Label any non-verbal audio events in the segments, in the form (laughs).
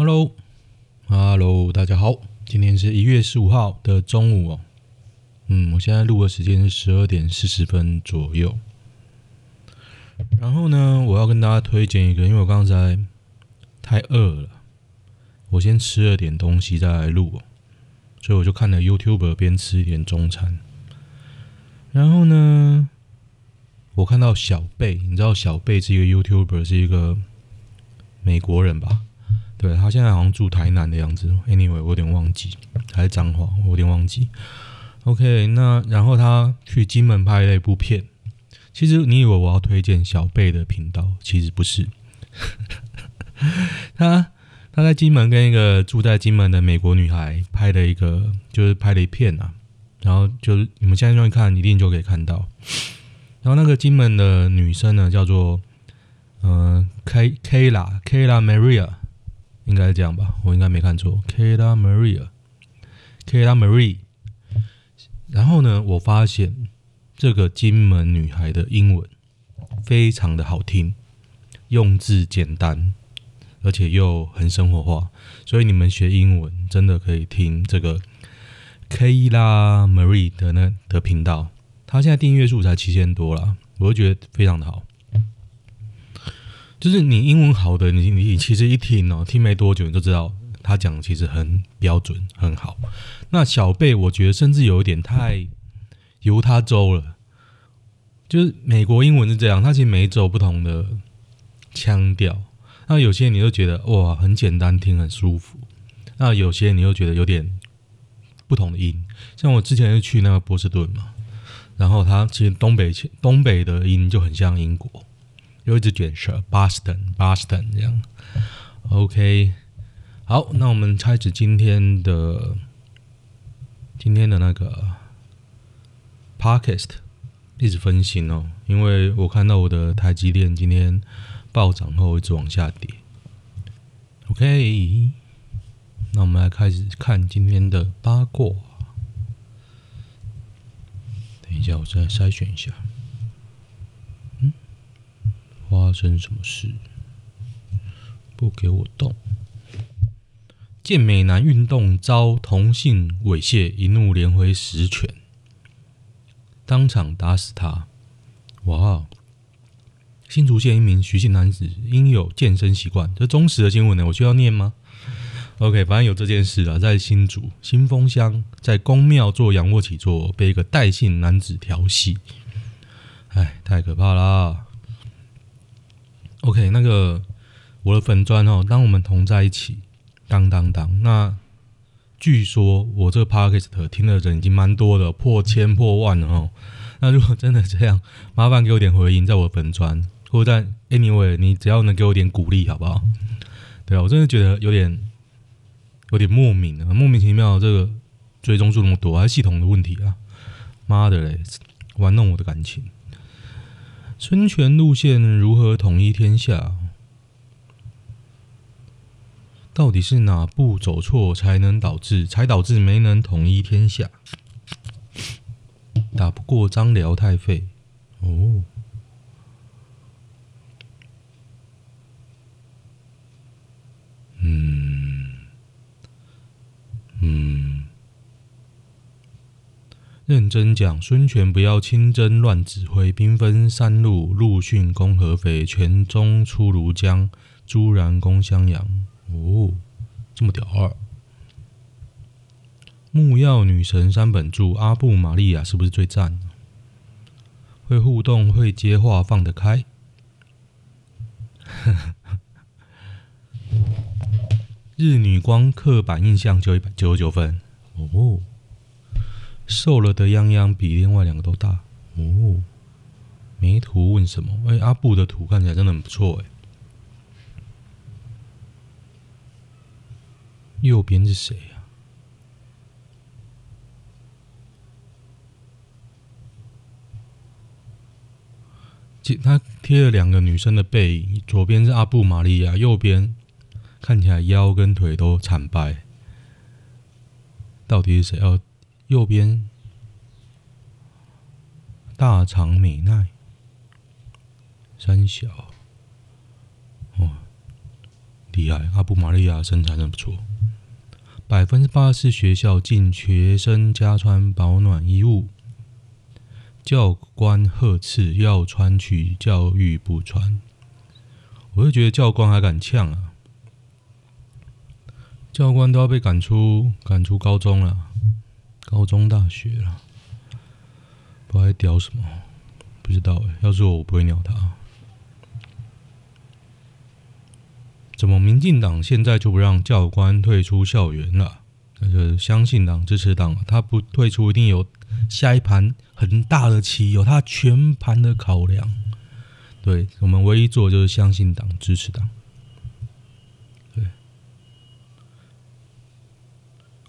Hello，Hello，大家好，今天是一月十五号的中午哦。嗯，我现在录的时间是十二点四十分左右。然后呢，我要跟大家推荐一个，因为我刚才太饿了，我先吃了点东西再来录哦，所以我就看了 YouTube 边吃一点中餐。然后呢，我看到小贝，你知道小贝是一个 YouTuber，是一个美国人吧？对，他现在好像住台南的样子。Anyway，我有点忘记，还是彰化，我有点忘记。OK，那然后他去金门拍了一部片。其实你以为我要推荐小贝的频道，其实不是。(laughs) 他他在金门跟一个住在金门的美国女孩拍了一个，就是拍了一片啊。然后就是你们现在去看，一定就可以看到。然后那个金门的女生呢，叫做嗯 K Kayla Kayla Maria，应该是这样吧？我应该没看错，Kayla Maria Kayla Marie。然后呢，我发现这个金门女孩的英文非常的好听，用字简单，而且又很生活化，所以你们学英文真的可以听这个 Kayla Marie 的那的频道。她现在订阅数才七千多啦，我就觉得非常的好。就是你英文好的，你你其实一听哦，听没多久你就知道。他讲的其实很标准，很好。那小贝，我觉得甚至有一点太犹他州了。就是美国英文是这样，它其实每一州不同的腔调。那有些你就觉得哇，很简单听，很舒服。那有些你又觉得有点不同的音。像我之前就去那个波士顿嘛，然后它其实东北东北的音就很像英国，又一直卷舌，Boston，Boston 这样。OK。好，那我们开始今天的今天的那个 podcast 一直分心哦，因为我看到我的台积电今天暴涨后一直往下跌。OK，那我们来开始看今天的八卦。等一下，我再筛选一下。发生什么事？不给我动。健美男运动遭同性猥亵，一怒连挥十拳，当场打死他。哇！新竹县一名徐姓男子因有健身习惯，这忠实的新闻呢？我需要念吗？OK，反正有这件事啊，在新竹新丰乡，在公庙做仰卧起坐，被一个戴姓男子调戏。哎，太可怕啦！OK，那个我的粉专哦，当我们同在一起。当当当！那据说我这个 podcast 听的人已经蛮多的，破千破万了哦。那如果真的这样，麻烦给我点回应，在我的粉专，或者在 anyway，你只要能给我点鼓励，好不好？对啊，我真的觉得有点有点莫名啊，莫名其妙，这个追踪数那么多，还是系统的问题啊？妈的嘞，玩弄我的感情。孙权路线如何统一天下？到底是哪步走错才能导致才导致没能统一天下？打不过张辽太废哦。嗯嗯，认真讲，孙权不要亲征乱指挥，兵分三路：陆逊攻合肥，全忠出庐江，朱然攻襄阳。哦，这么屌二！木曜女神山本柱阿布玛利亚是不是最赞？会互动，会接话，放得开。(laughs) 日女光刻板印象就一百九十九分。哦，瘦了的泱泱比另外两个都大。哦，没图问什么？哎，阿布的图看起来真的很不错哎。右边是谁呀？他贴了两个女生的背影，左边是阿布玛利亚，右边看起来腰跟腿都惨白。到底是谁？哦，右边大长美奈，三小。厉害，阿布玛利亚身材真不错。百分之八十学校禁学生加穿保暖衣物，教官呵斥要穿去教育部穿。我就觉得教官还敢呛啊！教官都要被赶出赶出高中了，高中大学了，不知道在屌什么？不知道哎，要是我，我不会鸟他。怎么民进党现在就不让教官退出校园了？那就相信党支持党，他不退出一定有下一盘很大的棋，有他全盘的考量。对，我们唯一做的就是相信党支持党。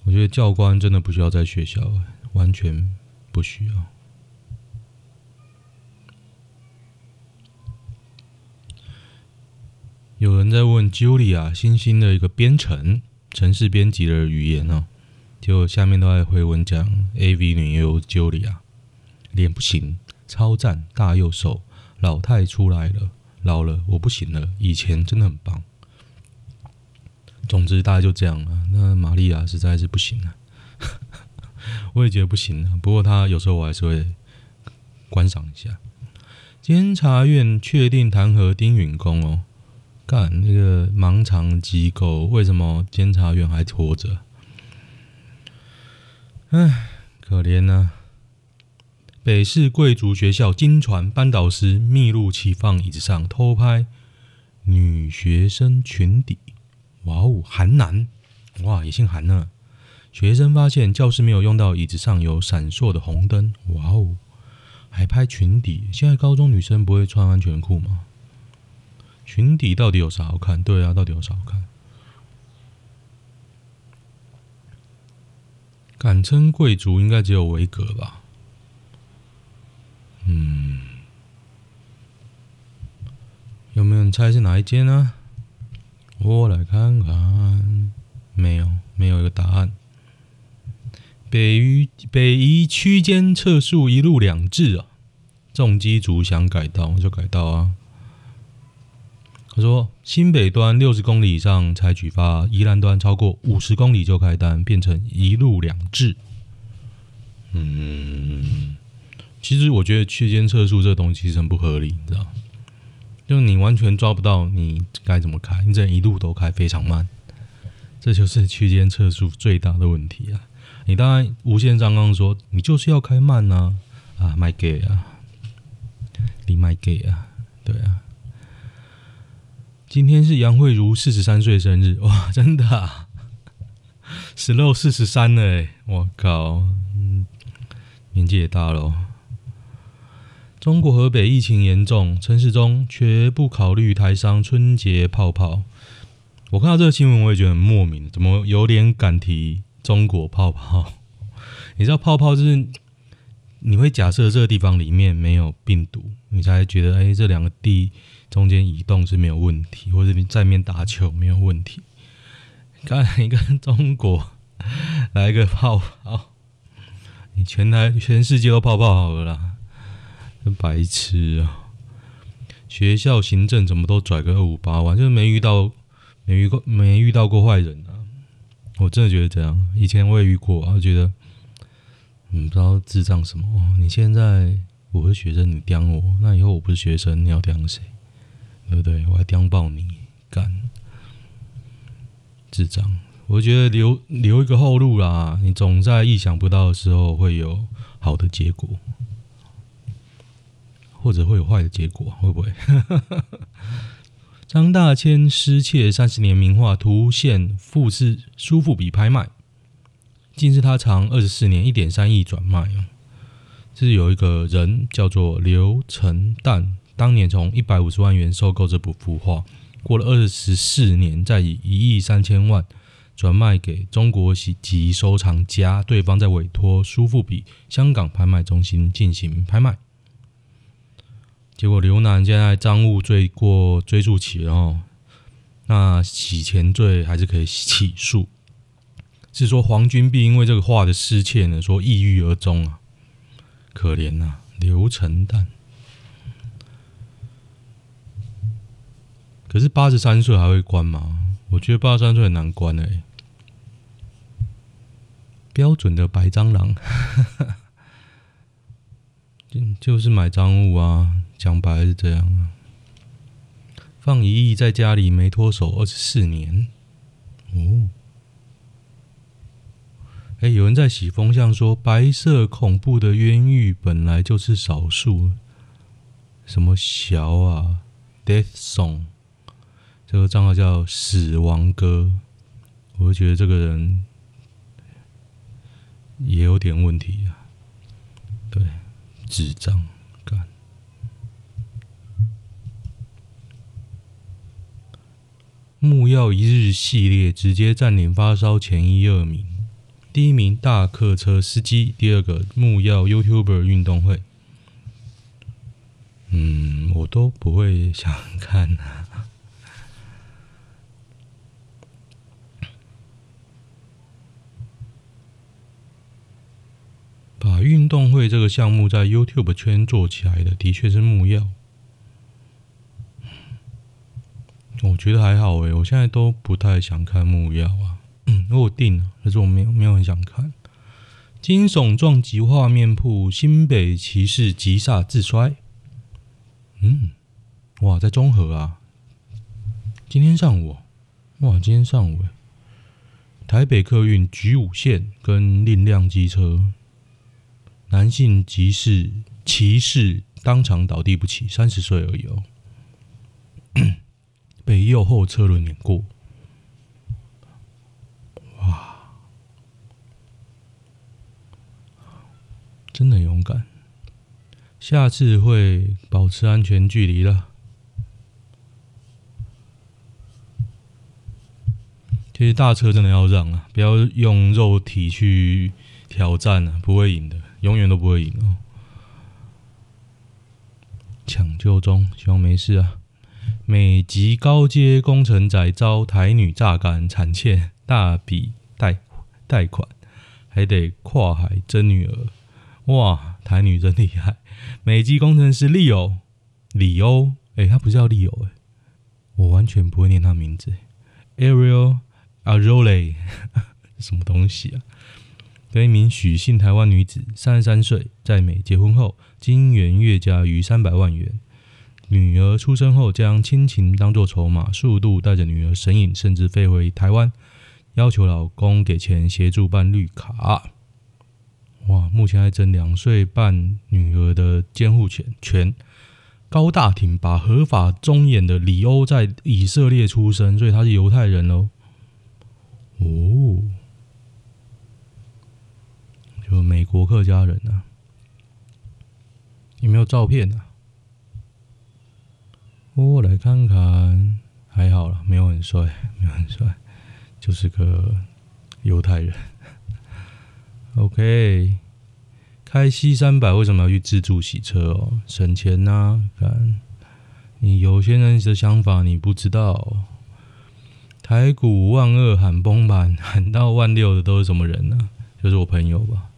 我觉得教官真的不需要在学校，完全不需要。有人在问 Julia 新兴的一个编程程式编辑的语言哦，就下面都在回文讲 AV 女优 Julia，脸不行，超赞，大又瘦，老太出来了，老了我不行了，以前真的很棒。总之，大概就这样了。那玛利亚实在是不行了，(laughs) 我也觉得不行了。不过，他有时候我还是会观赏一下。监察院确定弹劾丁允恭哦，干那个盲肠机构，为什么监察院还拖着？唉，可怜呐、北市贵族学校金传班导师密录起放椅子上偷拍女学生裙底。哇哦，韩男，哇，也姓韩呢。学生发现教室没有用到椅子上有闪烁的红灯，哇哦，还拍裙底。现在高中女生不会穿安全裤吗？裙底到底有啥好看？对啊，到底有啥好看？敢称贵族应该只有维格吧？嗯，有没有人猜是哪一间呢？我来看看，没有，没有一个答案。北宜北宜区间测速一路两制啊，重机组想改道就改道啊。他说新北端六十公里以上才举发，宜兰端超过五十公里就开单，变成一路两制。嗯，其实我觉得区间测速这东西是很不合理，你知道。就你完全抓不到你该怎么开，你这一路都开非常慢，这就是区间测速最大的问题啊！你当然无限上纲说你就是要开慢呢，啊，卖给啊，你卖给啊，对啊。今天是杨慧如四十三岁生日，哇，真的啊，十六四十三了，我靠，年纪也大了。中国河北疫情严重，陈时中绝不考虑台商春节泡泡。我看到这个新闻，我也觉得很莫名，怎么有点敢提中国泡泡？(laughs) 你知道泡泡就是你会假设这个地方里面没有病毒，你才觉得哎、这两个地中间移动是没有问题，或者你在面打球没有问题。刚才你跟中国来一个泡泡，你全台全世界都泡泡好了啦。真白痴啊！学校行政怎么都拽个二五八万，就是没遇到、没遇过、没遇到过坏人啊！我真的觉得这样。以前我也遇过，我觉得，嗯，不知道智障什么。你现在我是学生，你刁我，那以后我不是学生，你要刁谁？对不对？我还刁爆你，干！智障！我觉得留留一个后路啦，你总在意想不到的时候会有好的结果。或者会有坏的结果，会不会？(laughs) 张大千失窃三十年名画图现富士苏富比拍卖，竟是他藏二十四年一点三亿转卖。这是有一个人叫做刘成旦，当年从一百五十万元收购这幅幅画，过了二十四年，再以一亿三千万转卖给中国籍收藏家，对方在委托苏富比香港拍卖中心进行拍卖。结果刘楠现在赃物罪过追诉期了哦，那洗钱罪还是可以起诉。是说黄君璧因为这个画的失窃呢，说抑郁而终啊，可怜呐，刘成旦。可是八十三岁还会关吗？我觉得八十三岁很难关诶、欸。标准的白蟑螂，(laughs) 就是买赃物啊，讲白是这样啊。放一亿在家里没脱手二十四年，哦。哎，有人在洗风向说，白色恐怖的冤狱本来就是少数。什么小啊，Death Song，这个账号叫死亡歌，我就觉得这个人也有点问题啊。对，智障干。木曜一日系列直接占领发烧前一二名。第一名大客车司机，第二个木曜 YouTuber 运动会。嗯，我都不会想看啊。把运动会这个项目在 YouTube 圈做起来的，的确是木曜。我觉得还好诶，我现在都不太想看木曜啊。嗯，我定了，可是我没有没有很想看。惊悚撞击画面铺，新北骑士急刹自摔。嗯，哇，在中和啊。今天上午，哇，今天上午，台北客运橘五线跟蔺亮机车，男性骑士骑士当场倒地不起，三十岁而已哦，被右后车轮碾过。哇真的勇敢，下次会保持安全距离了。其实大车真的要让啊，不要用肉体去挑战啊，不会赢的，永远都不会赢哦。抢救中，希望没事啊。美籍高阶工程仔遭台女榨干，惨欠大笔贷贷款，还得跨海争女儿。哇，台女真厉害！美籍工程师利欧，里欧，哎，他不是叫利欧，哎，我完全不会念他名字。Ariel Arole，(laughs) 什么东西啊？跟一名许姓台湾女子，三十三岁，在美结婚后，金元月加逾三百万元。女儿出生后，将亲情当作筹码，速度带着女儿神隐，甚至飞回台湾，要求老公给钱协助办绿卡。哇！目前还争两岁半女儿的监护权。权高大挺拔、合法中眼的李欧在以色列出生，所以他是犹太人喽。哦，就美国客家人啊？有没有照片啊？我来看看，还好了，没有很帅，没有很帅，就是个犹太人。OK，开 C 三百为什么要去自助洗车哦？省钱呐、啊！看，你有些人的想法你不知道。台股万二喊崩盘，喊到万六的都是什么人呢、就是我朋友吧。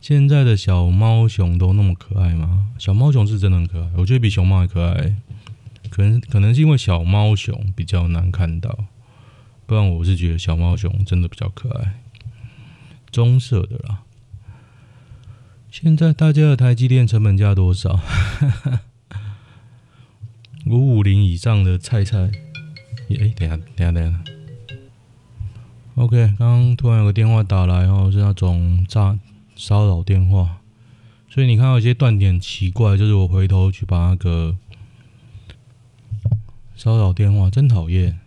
现在的小猫熊都那么可爱吗？小猫熊是真的很可爱，我觉得比熊猫还可爱。可能可能是因为小猫熊比较难看到，不然我是觉得小猫熊真的比较可爱。棕色的啦。现在大家的台积电成本价多少？(laughs) 五五零以上的菜菜，哎、等下，等下，等下。OK，刚刚突然有个电话打来哦，是那种诈骚扰电话，所以你看到一些断点奇怪，就是我回头去把那个骚扰电话，真讨厌。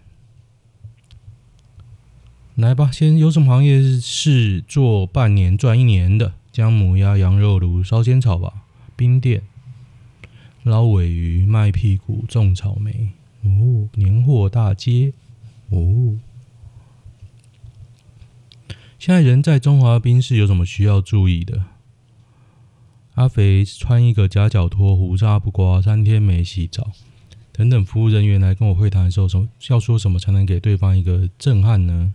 来吧，先有什么行业是做半年赚一年的？姜母鸭、羊肉炉、烧仙草吧，冰店、捞尾鱼、卖屁股、种草莓。哦，年货大街。哦，现在人在中华冰室有什么需要注意的？阿肥穿一个夹脚拖胡渣不刮三天没洗澡等等服务人员来跟我会谈的时候说要说什么才能给对方一个震撼呢？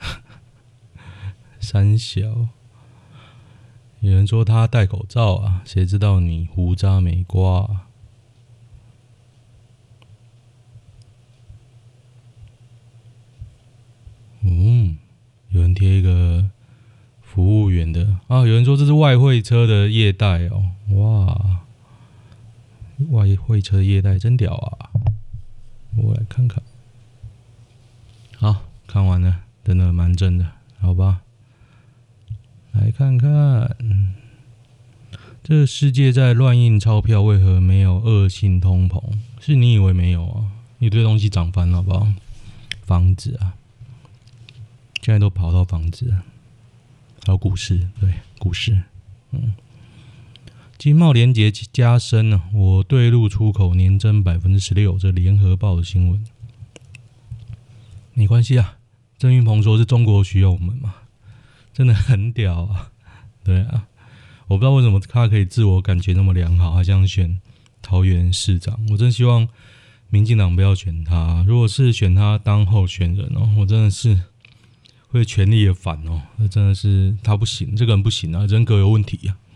(laughs) 三小。有人说他戴口罩啊谁知道你胡渣没刮啊？嗯。有人贴一个服务员的啊。有人说这是外汇车的业代哦，哇，外汇车业代真屌啊！我来看看，好，看完了，真的蛮真的，好吧？来看看，这个世界在乱印钞票，为何没有恶性通膨？是你以为没有啊？一堆东西涨翻了，好不好？房子啊，现在都跑到房子，还有股市，对，股市，嗯，经贸连结加深了，我对陆出口年增百分之十六，这联合报的新闻，没关系啊。郑运鹏说是中国需要我们嘛？真的很屌啊！对啊，我不知道为什么他可以自我感觉那么良好，还想选桃园市长。我真希望民进党不要选他。如果是选他当候选人哦，我真的是会全力的反哦。那真的是他不行，这个人不行啊，人格有问题呀、啊。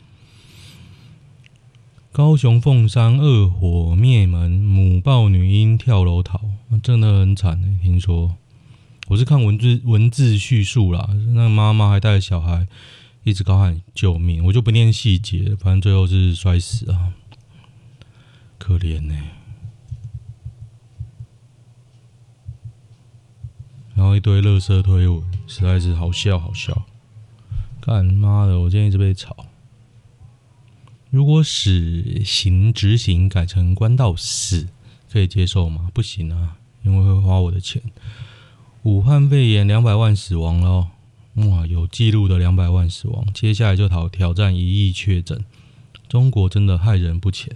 高雄凤山二火灭门，母抱女婴跳楼逃，真的很惨哎，听说。我是看文字文字叙述啦，那妈妈还带着小孩，一直高喊救命，我就不念细节，反正最后是摔死啊，可怜呢、然后一堆垃圾推文，实在是好笑好笑。干妈的，我今天一直被吵。如果死刑执行改成关到死，可以接受吗？不行啊，因为会花我的钱。武汉肺炎两百万死亡了，哇，有记录的两百万死亡，接下来就讨挑战一亿确诊，中国真的害人不浅。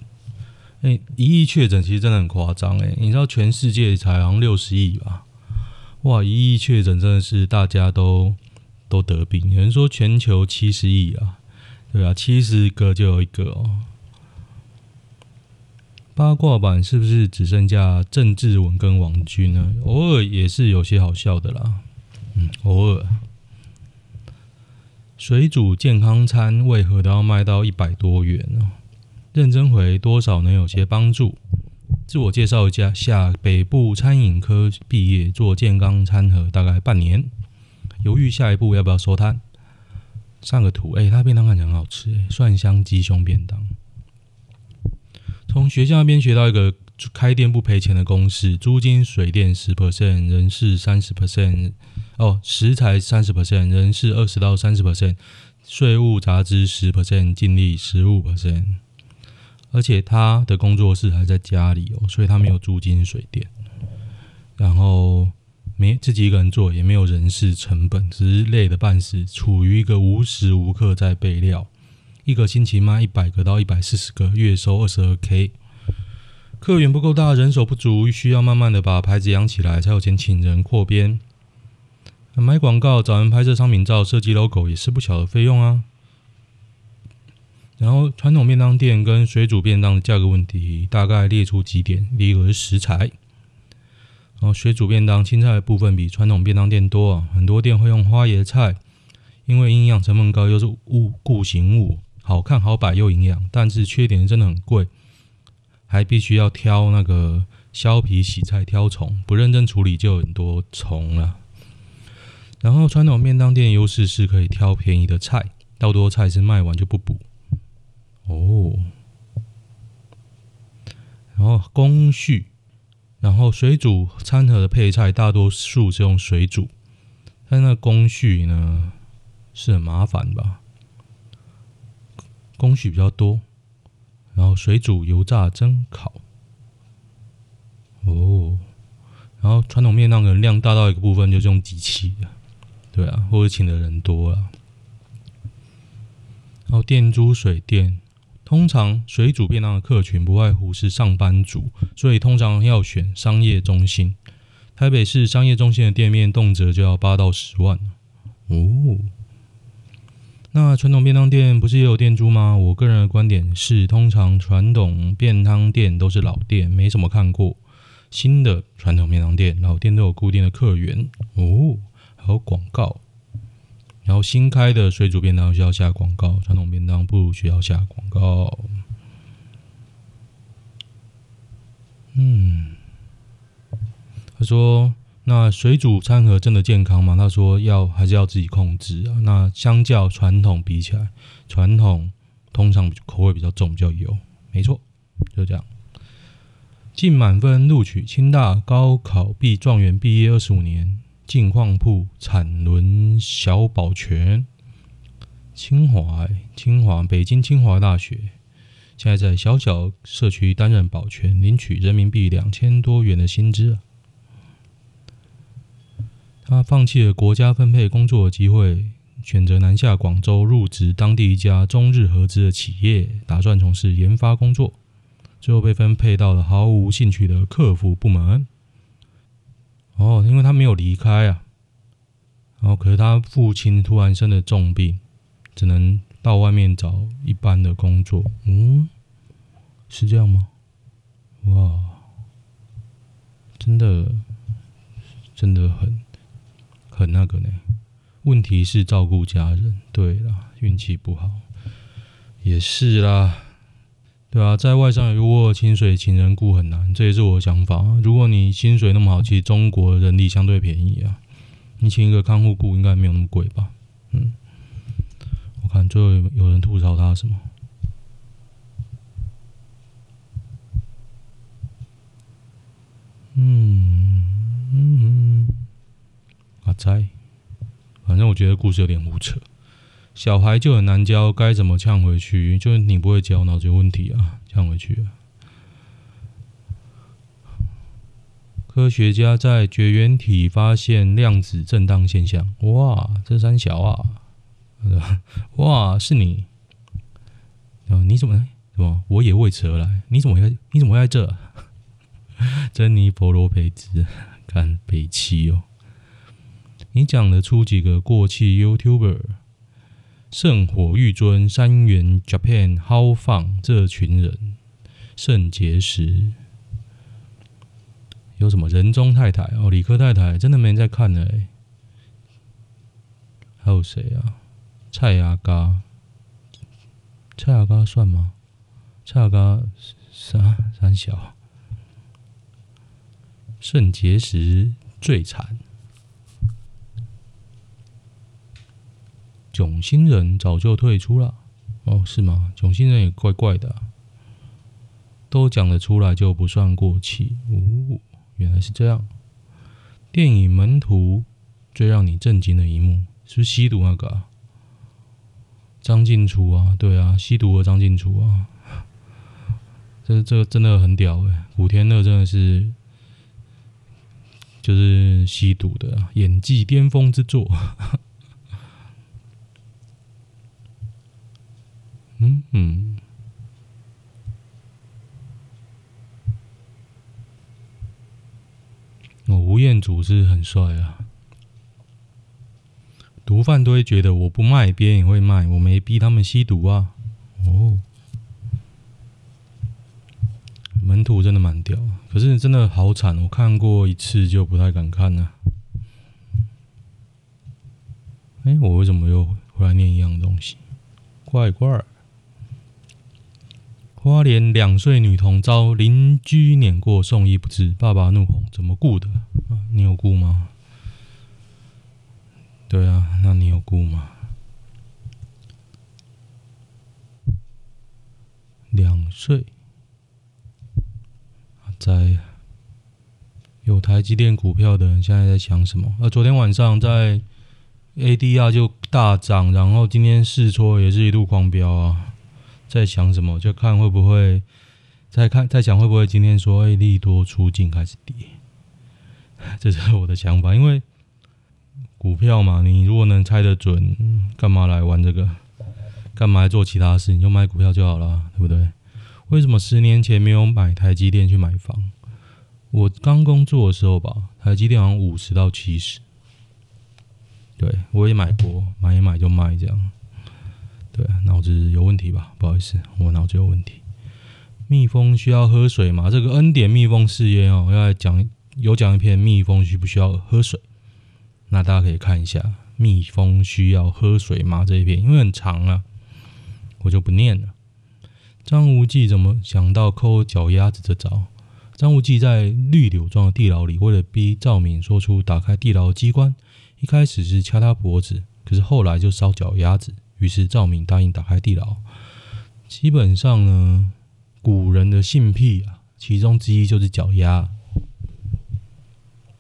哎、一亿确诊其实真的很夸张哎，你知道全世界才好像六十亿吧？哇，一亿确诊真的是大家都都得病，有人说全球七十亿啊，对啊，七十个就有一个哦。八卦版是不是只剩下郑志文跟王军呢？偶尔也是有些好笑的啦，嗯，偶尔。水煮健康餐为何都要卖到一百多元呢？认真回多少能有些帮助？自我介绍一下，下北部餐饮科毕业，做健康餐盒大概半年，犹豫下一步要不要收摊。上个图，哎、欸，他便当看起来很好吃，蒜香鸡胸便当。从学校那边学到一个开店不赔钱的公式：租金、水电十 percent，人事三十 percent，哦，食材三十 percent，人事二十到三十 percent，税务杂支十 percent，净利十五 percent。而且他的工作室还在家里哦，所以他没有租金、水电，然后没自己一个人做，也没有人事成本，只是累得半死，处于一个无时无刻在备料。一个星期卖一百个到一百四十个，月收二十二 K。客源不够大，人手不足，需要慢慢的把牌子养起来，才有钱请人扩编。买广告、找人拍摄商品照、设计 logo 也是不小的费用啊。然后传统便当店跟水煮便当的价格问题，大概列出几点：第一个是食材，然后水煮便当青菜的部分比传统便当店多啊，很多店会用花椰菜，因为营养成分高，又是物固形物。好看好摆又营养，但是缺点真的很贵，还必须要挑那个削皮洗菜挑虫，不认真处理就有很多虫了。然后传统便当店优势是可以挑便宜的菜，到多菜是卖完就不补。哦，然后工序，然后水煮餐盒的配菜大多数是用水煮，但那工序呢是很麻烦吧？工序比较多，然后水煮、油炸、蒸、烤，哦，然后传统面那个量大到一个部分就是用机器的，对啊，或者请的人多啊。然后电租水电，通常水煮便当的客群不外乎是上班族，所以通常要选商业中心。台北市商业中心的店面动辄就要八到十万，哦。那传统便当店不是也有店租吗？我个人的观点是，通常传统便当店都是老店，没什么看过。新的传统便当店，老店都有固定的客源哦，还有广告。然后新开的水煮便当需要下广告，传统便当不需要下广告。嗯，他说那水煮餐盒真的健康吗？他说要还是要自己控制啊。那相较传统比起来，传统通常口味比较重，比较油。没错，就这样。进满分录取清大高考毕状元毕业二十五年，近况铺产轮小保全。清华，清华，北京清华大学，现在在小小社区担任保全，领取人民币两千多元的薪资。他放弃了国家分配工作的机会，选择南下广州入职当地一家中日合资的企业，打算从事研发工作。最后被分配到了毫无兴趣的客服部门。哦，因为他没有离开啊。然后，可是他父亲突然生了重病。只能到外面找一般的工作，嗯，是这样吗？哇，真的，真的很很那个呢。问题是照顾家人，对啦，运气不好，也是啦，对啊，在外商如果薪水，请人雇很难，这也是我的想法。如果你薪水那么好，其实中国人力相对便宜啊，你请一个看护雇应该没有那么贵吧？嗯。我看最后有人吐槽他什么？嗯嗯，阿哉，反正我觉得故事有点胡扯。小孩就很难教，该怎么呛回去？就是你不会教，脑子有问题啊，呛回去啊。科学家在绝缘体发现量子震荡现象，哇，这三小啊！(laughs) 哇，是你？哦，你怎么？怎么？我也为此而来。你怎么会？你怎么会在这？(laughs) 珍妮佛罗培兹，看北七哦。你讲得出几个过气 YouTuber？圣火玉尊、三元 Japan、How 放这群人，肾结石。有什么人中太太？哦，理科太太，真的没人在看呢。还有谁啊？蔡阿嘎，蔡阿嘎算吗？蔡阿嘎三三小，肾结石最惨。囧星人早就退出了，哦，是吗？囧星人也怪怪的，都讲得出来就不算过气。哦，原来是这样。电影《门徒》最让你震惊的一幕，是是吸毒那个，张静初啊，对啊，吸毒的张静初啊，这这真的很屌哎！古天乐真的是就是吸毒的演技巅峰之作。嗯嗯，我吴彦祖是很帅啊。毒贩都会觉得我不卖，别人也会卖，我没逼他们吸毒啊。哦，门徒真的蛮屌，可是真的好惨，我看过一次就不太敢看了。哎，我为什么又回来念一样东西？怪怪。花莲两岁女童遭邻居碾过，送医不治，爸爸怒吼：“怎么顾的？你有顾吗？”对啊，那你有顾吗？两岁，在有台积电股票的人现在在想什么？呃，昨天晚上在 ADR 就大涨，然后今天试错也是一路狂飙啊，在想什么？就看会不会再看，在想会不会今天说诶利多出尽开始跌，(laughs) 这是我的想法，因为。股票嘛，你如果能猜得准，干嘛来玩这个？干嘛做其他事？你就买股票就好了，对不对？为什么十年前没有买台积电去买房？我刚工作的时候吧，台积电好像五十到七十。对，我也买过，买一买就卖这样。对，脑子有问题吧？不好意思，我脑子有问题。蜜蜂需要喝水吗？这个恩典蜜蜂试验哦，要来讲有讲一篇蜜蜂需不需要喝水。那大家可以看一下，蜜蜂需要喝水吗？这一篇因为很长啊，我就不念了。张无忌怎么想到抠脚丫子这招？张无忌在绿柳庄的地牢里，为了逼赵敏说出打开地牢的机关，一开始是掐他脖子，可是后来就烧脚丫子。于是赵敏答应打开地牢。基本上呢，古人的性癖啊，其中之一就是脚丫。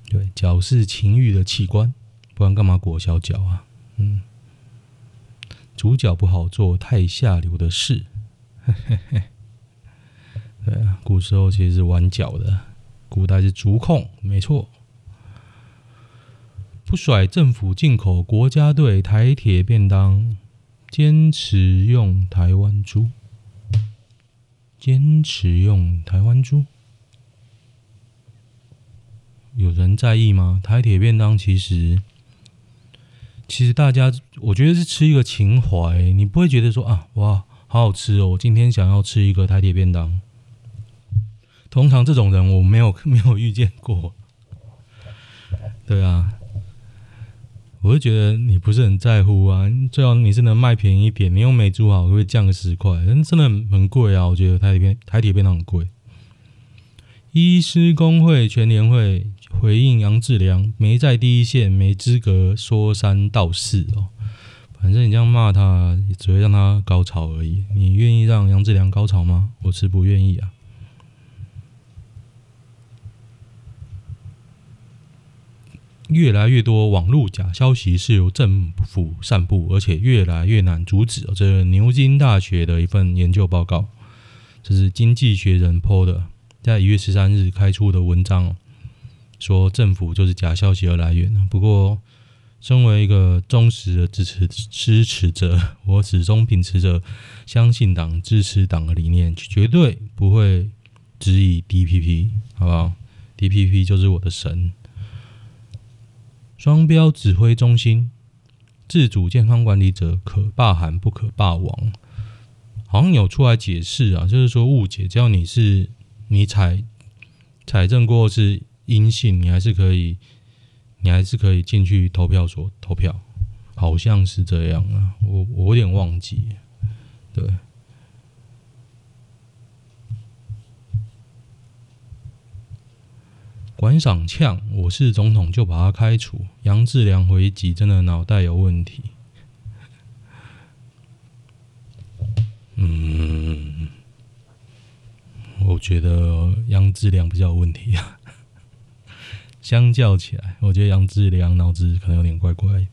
对，脚是情欲的器官，不然干嘛裹小脚啊？嗯，主角不好做太下流的事。嘿嘿嘿。对啊，古时候其实是玩脚的，古代是足控，没错。不甩政府进口国家队台铁便当，坚持用台湾猪，坚持用台湾猪。有人在意吗？台铁便当其实，其实大家我觉得是吃一个情怀，你不会觉得说啊，哇，好好吃哦，我今天想要吃一个台铁便当。通常这种人我没有没有遇见过，对啊，我就觉得你不是很在乎啊。最好你是能卖便宜一点，你用美猪好会不会降个十块？但真的很贵啊，我觉得台铁便台铁便当很贵。医师公会全联会回应杨志良没在第一线，没资格说三道四哦。反正你这样骂他，只会让他高潮而已。你愿意让杨志良高潮吗？我是不愿意啊。越来越多网络假消息是由政府散布，而且越来越难阻止。这是牛津大学的一份研究报告，这是《经济学人》po 的，在一月十三日开出的文章，说政府就是假消息的来源。不过，身为一个忠实的支持支持者，我始终秉持着相信党、支持党的理念，绝对不会质疑 DPP，好不好？DPP 就是我的神。双标指挥中心，自主健康管理者可罢韩不可罢网，好像有出来解释啊，就是说误解，只要你是你采采证过是阴性，你还是可以，你还是可以进去投票所投票，好像是这样啊，我我有点忘记，对。馆长呛，我是总统就把他开除。杨志良回击，真的脑袋有问题。嗯，我觉得杨志良比较有问题啊。(laughs) 相较起来，我觉得杨志良脑子可能有点怪怪。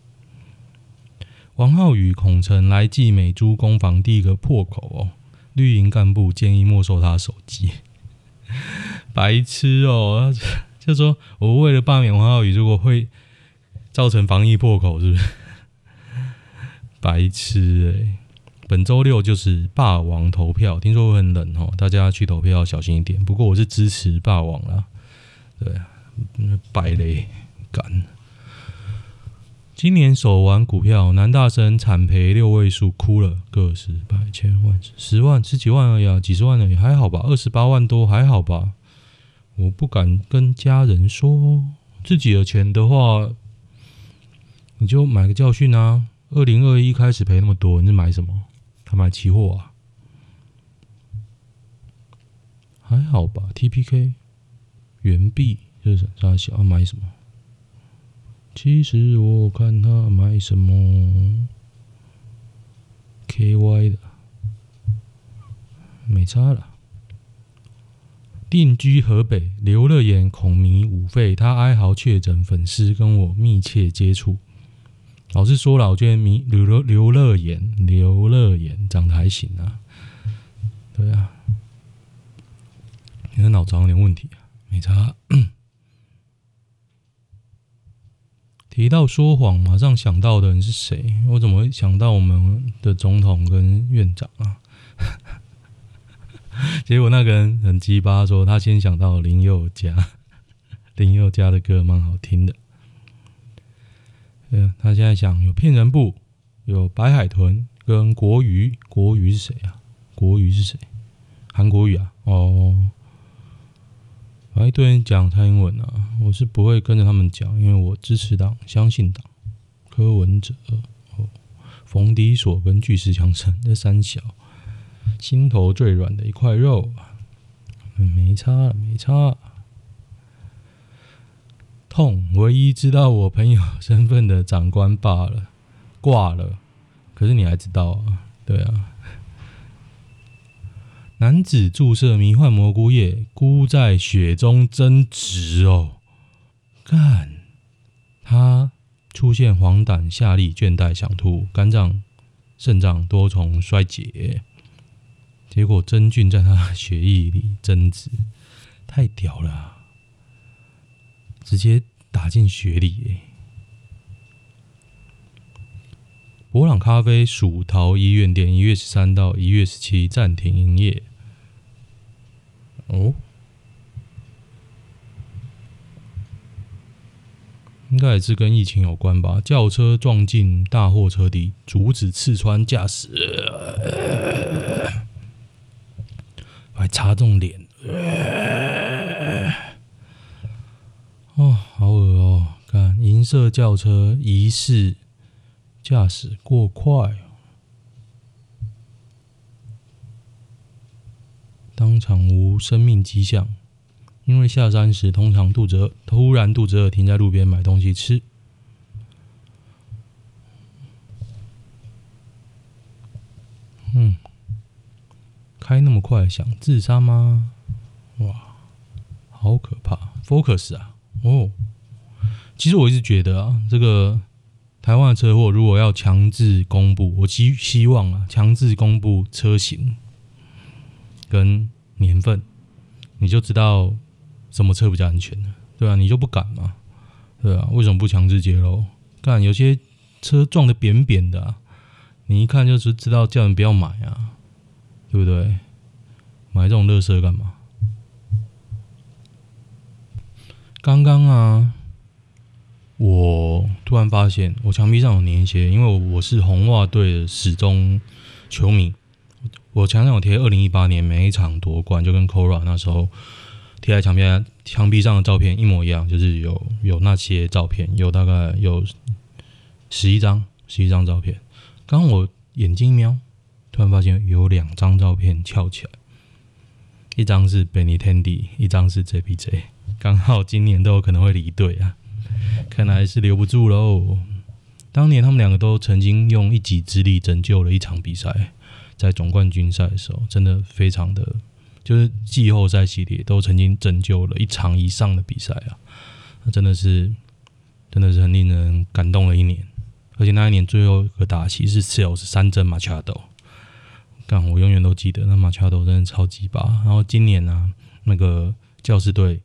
王浩宇、孔成来继美猪攻防第一个破口哦，绿营干部建议没收他手机，(laughs) 白痴哦。就说我为了罢免王浩宇，如果会造成防疫破口，是不是？(laughs) 白痴哎、本周六就是霸王投票，听说会很冷哦，大家去投票要小心一点。不过我是支持霸王啦，对啊，败类干。今年手玩股票，男大生惨赔六位数，哭了，个十百千万十万十几万而已啊，几十万而已，还好吧？二十八万多还好吧？我不敢跟家人说，自己的钱的话，你就买个教训啊！二零二一开始赔那么多，你是买什么？他买期货啊？还好吧？TPK 原币就是他想要买什么？其实我看他买什么 KY 的，没差了。定居河北，刘乐言孔迷五费，他哀嚎确诊，粉丝跟我密切接触。老实说了，我觉得迷刘乐刘乐言刘乐言长得还行啊。对啊，你的脑子有点问题啊，没差。提到说谎，马上想到的人是谁？我怎么会想到我们的总统跟院长啊？(laughs) 结果那个人很鸡巴，说他先想到林宥嘉，(laughs) 林宥嘉的歌蛮好听的。对啊，他现在想有骗人部，有白海豚跟国瑜，国瑜是谁啊？国瑜是谁？韩国瑜啊？哦，还一堆人讲蔡英文啊，我是不会跟着他们讲，因为我支持党，相信党。柯文哲、哦，冯迪索跟巨石强森这三小。心头最软的一块肉，没差了，没差。痛，唯一知道我朋友身份的长官罢了，挂了。可是你还知道啊？对啊。男子注射迷幻蘑菇液，菇在血中增殖哦。干，他出现黄疸、下痢、倦怠、想吐、肝脏、肾脏多重衰竭。结果真菌在他血液里增殖，太屌了，直接打进血里。伯朗咖啡蜀桃医院店一月十三到一月十七暂停营业。哦，应该也是跟疫情有关吧？轿车撞进大货车底，竹子刺穿驾驶。还擦中脸，哦，好恶哦！看银色轿车疑似驾驶过快，当场无生命迹象。因为下山时通常肚子饿，突然肚子饿，停在路边买东西吃。嗯。开那么快，想自杀吗？哇，好可怕！Focus 啊，哦，其实我一直觉得啊，这个台湾的车祸如果要强制公布，我希希望啊，强制公布车型跟年份，你就知道什么车比较安全了，对、啊？你就不敢嘛，对啊，为什么不强制揭露？看有些车撞的扁扁的、你一看就是知道叫人不要买啊。对不对？买这种乐色干嘛？刚刚啊，我突然发现我墙壁上有粘一些，因为我是红袜队的始终球迷，我墙上有贴二零一八年每一场夺冠，就跟 Cora 那时候贴在墙边墙壁上的照片一模一样，就是有有那些照片，有大概有十一张十一张照片。刚我眼睛一瞄。突然发现有两张照片翘起来，一张是 Benintendi，一张是 JPJ，刚好今年都有可能会离队啊，看来是留不住喽。当年他们两个都曾经用一己之力拯救了一场比赛，在总冠军赛的时候，真的非常的，就是季后赛系列都曾经拯救了一场以上的比赛啊，那真的是，真的是很令人感动的一年。而且那一年最后一个打席是 Sales 三针 Machado。干，我永远都记得那马乔多真的超级棒。然后今年呢、那个教师队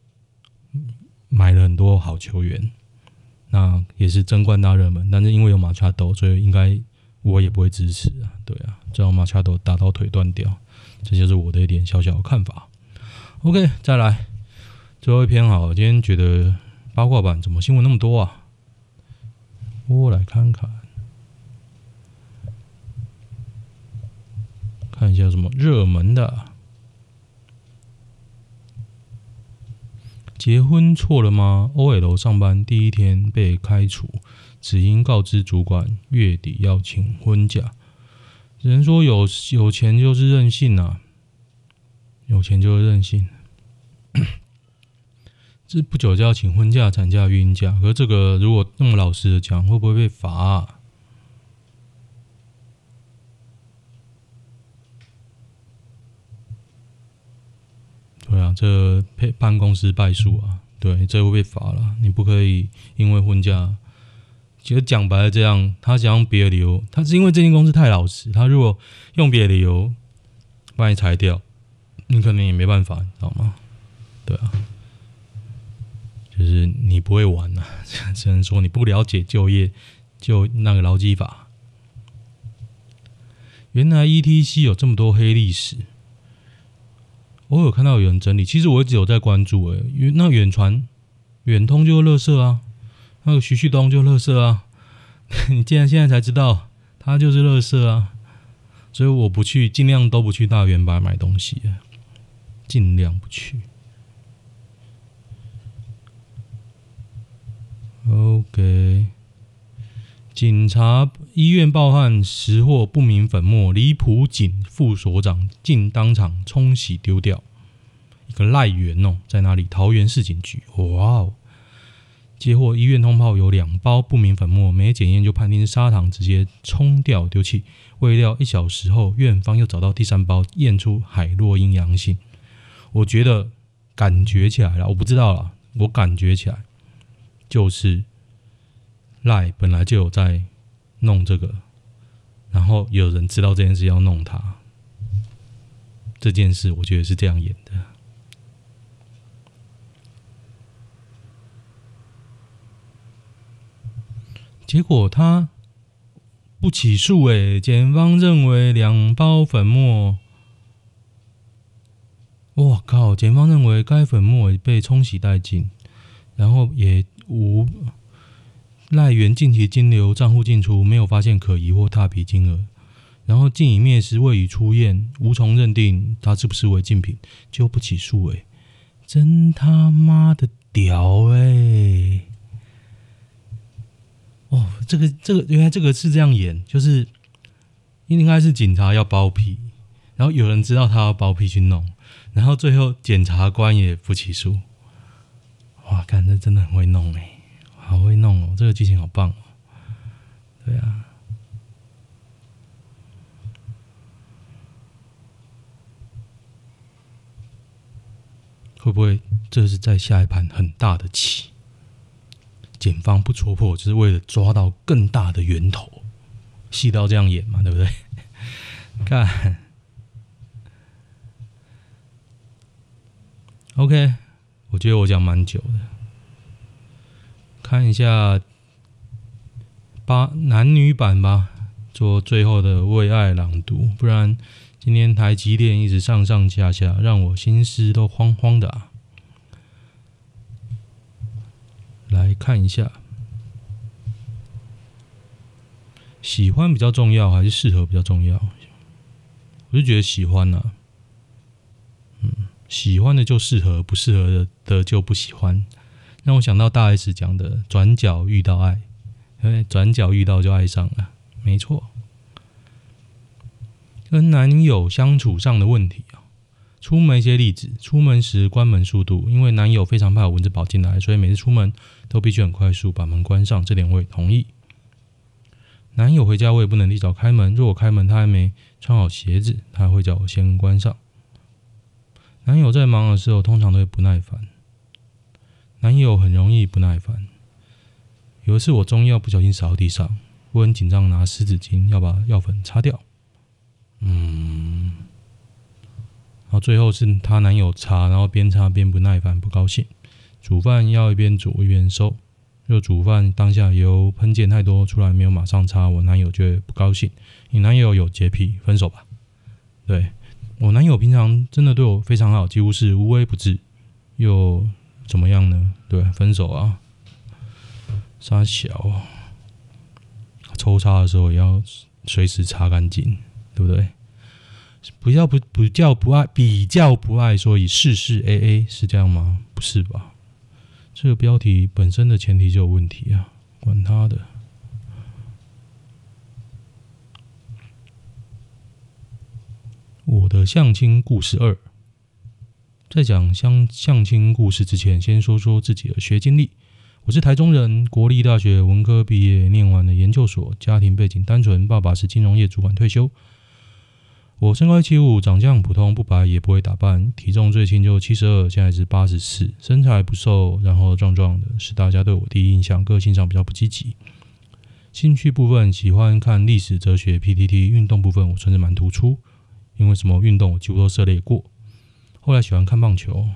买了很多好球员，那也是争冠大热门。但是因为有马乔多，所以应该我也不会支持啊。对啊，只要马乔多打到腿断掉，这就是我的一点小小看法。OK，再来最后一篇好，今天觉得八卦版怎么新闻那么多啊？我来看看。看一下什么热门的？结婚错了吗？OL 上班第一天被开除，只因告知主管月底要请婚假。人说有有钱就是任性啊，有钱就是任性。(coughs) 这不久就要请婚假、产假、孕假，可这个如果那么老实的讲，会不会被罚啊？对这配办公室败诉啊，对，这会被罚了。你不可以因为婚假，其实讲白了这样，他想用别的理由，他是因为这间公司太老实，他如果用别的理由把你裁掉，你可能也没办法，你知道吗？对啊，就是你不会玩呐、啊，只能说你不了解就业就那个劳基法。原来 ETC 有这么多黑历史。我有看到有人整理，其实我一直有在关注诶、因为那远传、远通就是垃圾啊，那个徐旭东就是垃圾啊，(laughs) 你竟然现在才知道他就是乐色啊，所以我不去，尽量都不去大远百买东西，尽量不去。OK。警察医院报案，拾获不明粉末，离谱警副所长竟当场冲洗丢掉。一个赖源哦，在哪里？桃园市警局。哇哦！接获医院通报，有两包不明粉末，没检验就判定是砂糖，直接冲掉丢弃。未料一小时后，院方又找到第三包，验出海洛因阳性。我觉得感觉起来了，我不知道了，我感觉起来就是赖本来就有在弄这个，然后有人知道这件事要弄他。这件事我觉得是这样演的。结果他不起诉，哎，检方认为两包粉末，我靠！检方认为该粉末被冲洗殆尽，然后也无赖源近期金流账户进出，没有发现可疑或踏皮金额，然后竟已灭失未予出验，无从认定他是不是违禁品，就不起诉，哎，真他妈的屌，哎！哦，这个这个原来这个是这样演，就是应该是警察要包庇，然后有人知道他要包庇去弄，然后最后检察官也不起诉。哇，看这真的很会弄哎，好会弄哦，这个剧情好棒哦。对啊，会不会这是在下一盘很大的棋？检方不戳破，就是为了抓到更大的源头，戏都这样演嘛，对不对？(laughs) 看，OK，我觉得我讲蛮久的，看一下八男女版吧，做最后的为爱朗读，不然今天台积电一直上上下下，让我心思都慌慌的啊。来看一下，喜欢比较重要还是适合比较重要？我就觉得喜欢呢、啊，嗯，喜欢的就适合，不适合的就不喜欢。让我想到大 S 讲的“转角遇到爱”，因为转角遇到就爱上了，没错。跟男友相处上的问题啊。出门一些例子：出门时关门速度，因为男友非常怕有蚊子跑进来，所以每次出门都必须很快速把门关上。这点我也同意。男友回家我也不能提早开门，如果开门他还没穿好鞋子，他会叫我先关上。男友在忙的时候通常都会不耐烦。男友很容易不耐烦。有一次我中药不小心洒到地上，我很紧张，拿湿纸巾要把药粉擦掉。嗯。然后最后是她男友擦，然后边擦边不耐烦、不高兴。煮饭要一边煮一边收，就煮饭当下油喷溅太多出来，没有马上擦，我男友就不高兴。你男友有洁癖，分手吧。对，我男友平常真的对我非常好，几乎是无微不至，又怎么样呢？对，分手啊。三小，抽插的时候也要随时擦干净，对不对？不要不不叫不爱，比较不爱，所以事事 A A 是这样吗？不是吧？这个标题本身的前提就有问题啊！管他的。我的相亲故事二，在讲相相亲故事之前，先说说自己的学经历。我是台中人，国立大学文科毕业，念完了研究所，家庭背景单纯，爸爸是金融业主管退休。我身高一七五，长相普通，不白也不会打扮，体重最轻就七十二，现在是八十四，身材不瘦，然后壮壮的，是大家对我第一印象。个性上比较不积极，兴趣部分喜欢看历史、哲学、PTT，运动部分我算是蛮突出，因为什么运动我几乎都涉猎过。后来喜欢看棒球，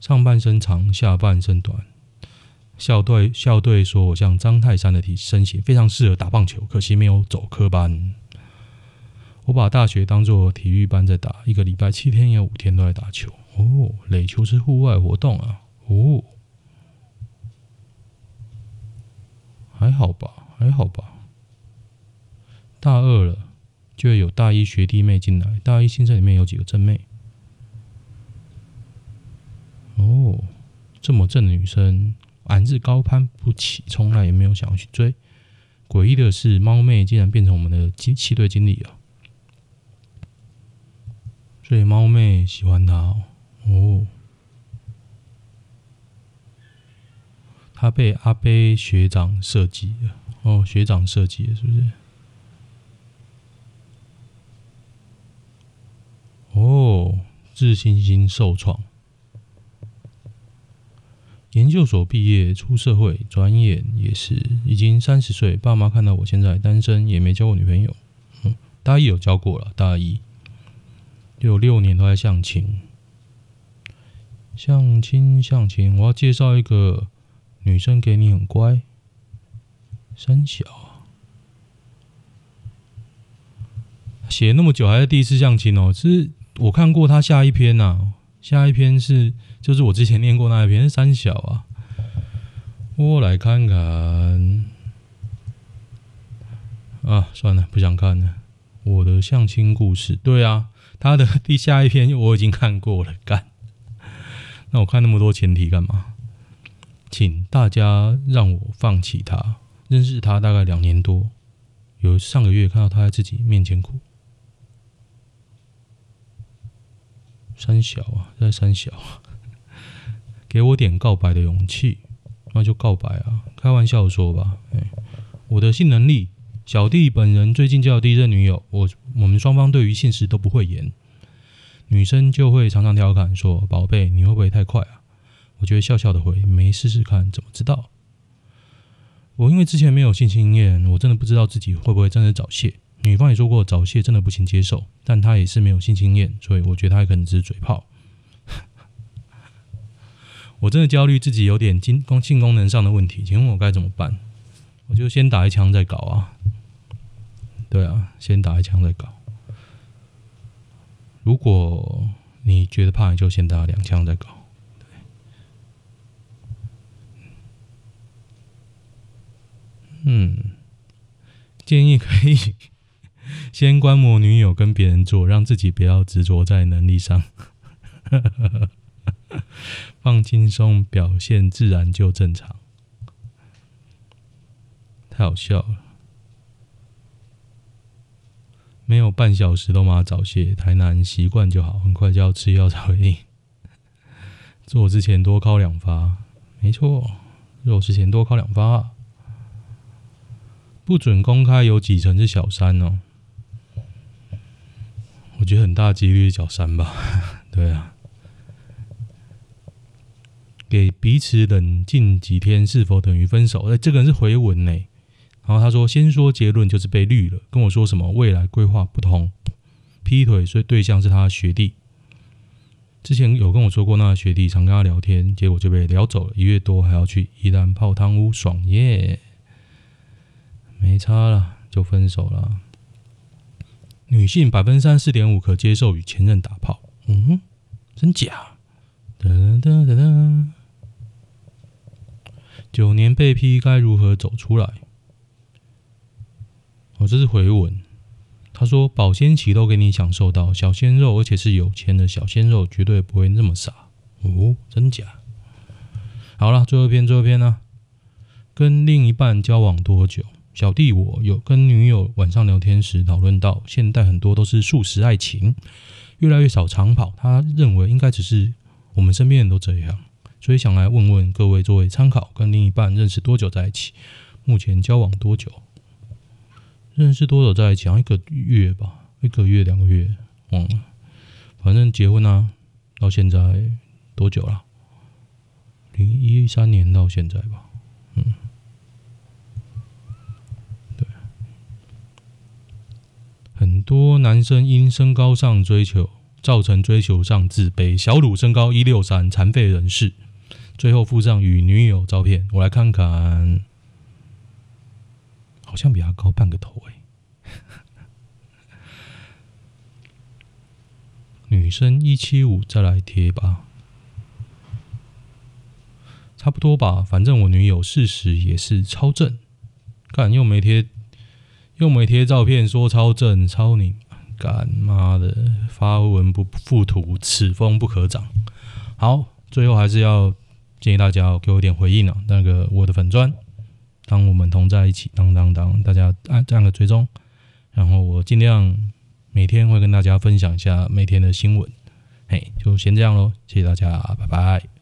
上半身长，下半身短，校队校队说我像张泰山的体身形，非常适合打棒球，可惜没有走科班。我把大学当作体育班在打，一个礼拜七天有五天都在打球。哦，垒球是户外活动啊。哦，还好吧，还好吧。大二了，就会有大一学弟妹进来。大一新生里面有几个正妹。哦，这么正的女生，俺是高攀不起，从来也没有想要去追。诡异的是，猫妹竟然变成我们的机器队经理了。所以猫妹喜欢他哦，哦，他被阿贝学长设计了。哦，学长设计的，是不是？哦，自信心受创。研究所毕业，出社会，转眼也是已经三十岁。爸妈看到我现在单身，也没交过女朋友。嗯，大一有交过了，大一有六年都在相亲。相亲，相亲，我要介绍一个女生给你，很乖。三小写那么久，还是第一次相亲哦。是我看过他下一篇呐、下一篇是就是我之前念过那一篇三小啊。我来看看啊，算了，不想看了。我的相亲故事，对啊，他的第下一篇我已经看过了，(laughs) 干。那我看那么多前提干嘛？请大家让我放弃他。认识他大概两年多，有上个月看到他在自己面前哭。三小啊，在三小，给我点告白的勇气，那就告白啊，开玩笑说吧。哎，我的性能力，小弟本人最近交的第一任女友，我我们双方对于性事都不会演，女生就会常常调侃说：“宝贝，你会不会太快啊？”我觉得笑笑的回：“没试试看怎么知道？”我因为之前没有性经验，我真的不知道自己会不会真的早泄。女方也说过早泄真的不行接受，但她也是没有性经验，所以我觉得她可能只是嘴炮。我真的焦虑自己有点性性功能上的问题，请问我该怎么办？我就先打一枪再搞啊。对啊，先打一枪再搞。如果你觉得怕，你就先打两枪再搞。嗯，建议可以 (laughs) 先观摩女友跟别人做，让自己不要执着在能力上，(laughs) (laughs) 放轻松，表现自然就正常。太好笑了，没有半小时都马早泄，台南习惯就好，很快就要吃药才会硬。(laughs) 做之前多靠两发，没错，做之前多靠两发。不准公开有几成是小三哦，我觉得很大几率是小三吧，(laughs) 对啊。给彼此冷静几天是否等于分手？哎，这个人是回文呢。然后他说：“先说结论就是被绿了，跟我说什么未来规划不同，劈腿，所以对象是他学弟。之前有跟我说过，那学弟常跟他聊天，结果就被撩走了，一月多还要去宜兰泡汤屋爽耶。”没差了，就分手了。女性百分之三四点五可接受与前任打炮，嗯哼，真假？噔噔噔噔。九年被批，该如何走出来？哦，这是回文。他说：“保鲜期都给你享受到小鲜肉，而且是有钱的小鲜肉，绝对不会那么傻。”哦，真假？好了，最后一篇，最后一篇呢？跟另一半交往多久？小弟我有跟女友晚上聊天时讨论到，现代很多都是速食爱情，越来越少长跑。他认为应该只是我们身边人都这样，所以想来问问各位作为参考。跟另一半认识多久在一起？目前交往多久？认识多久在一起？一个月吧，一个月两个月，忘了。反正结婚呢、啊，到现在多久了？零一三年到现在吧，嗯。对很多男生因身高上追求，造成追求上自卑。小鲁身高一六三，残废人士，最后附上与女友照片。我来看看，好像比他高半个头哎。(laughs) 女生一七五，再来贴吧，差不多吧。反正我女友事实也是超正，干又没贴。又没贴照片，说超正超你干妈的发文不附图，此风不可长。好，最后还是要建议大家给我点回应啊，那个我的粉钻，当我们同在一起，当当当，大家按这样的追踪，然后我尽量每天会跟大家分享一下每天的新闻。嘿，就先这样喽，谢谢大家，拜拜。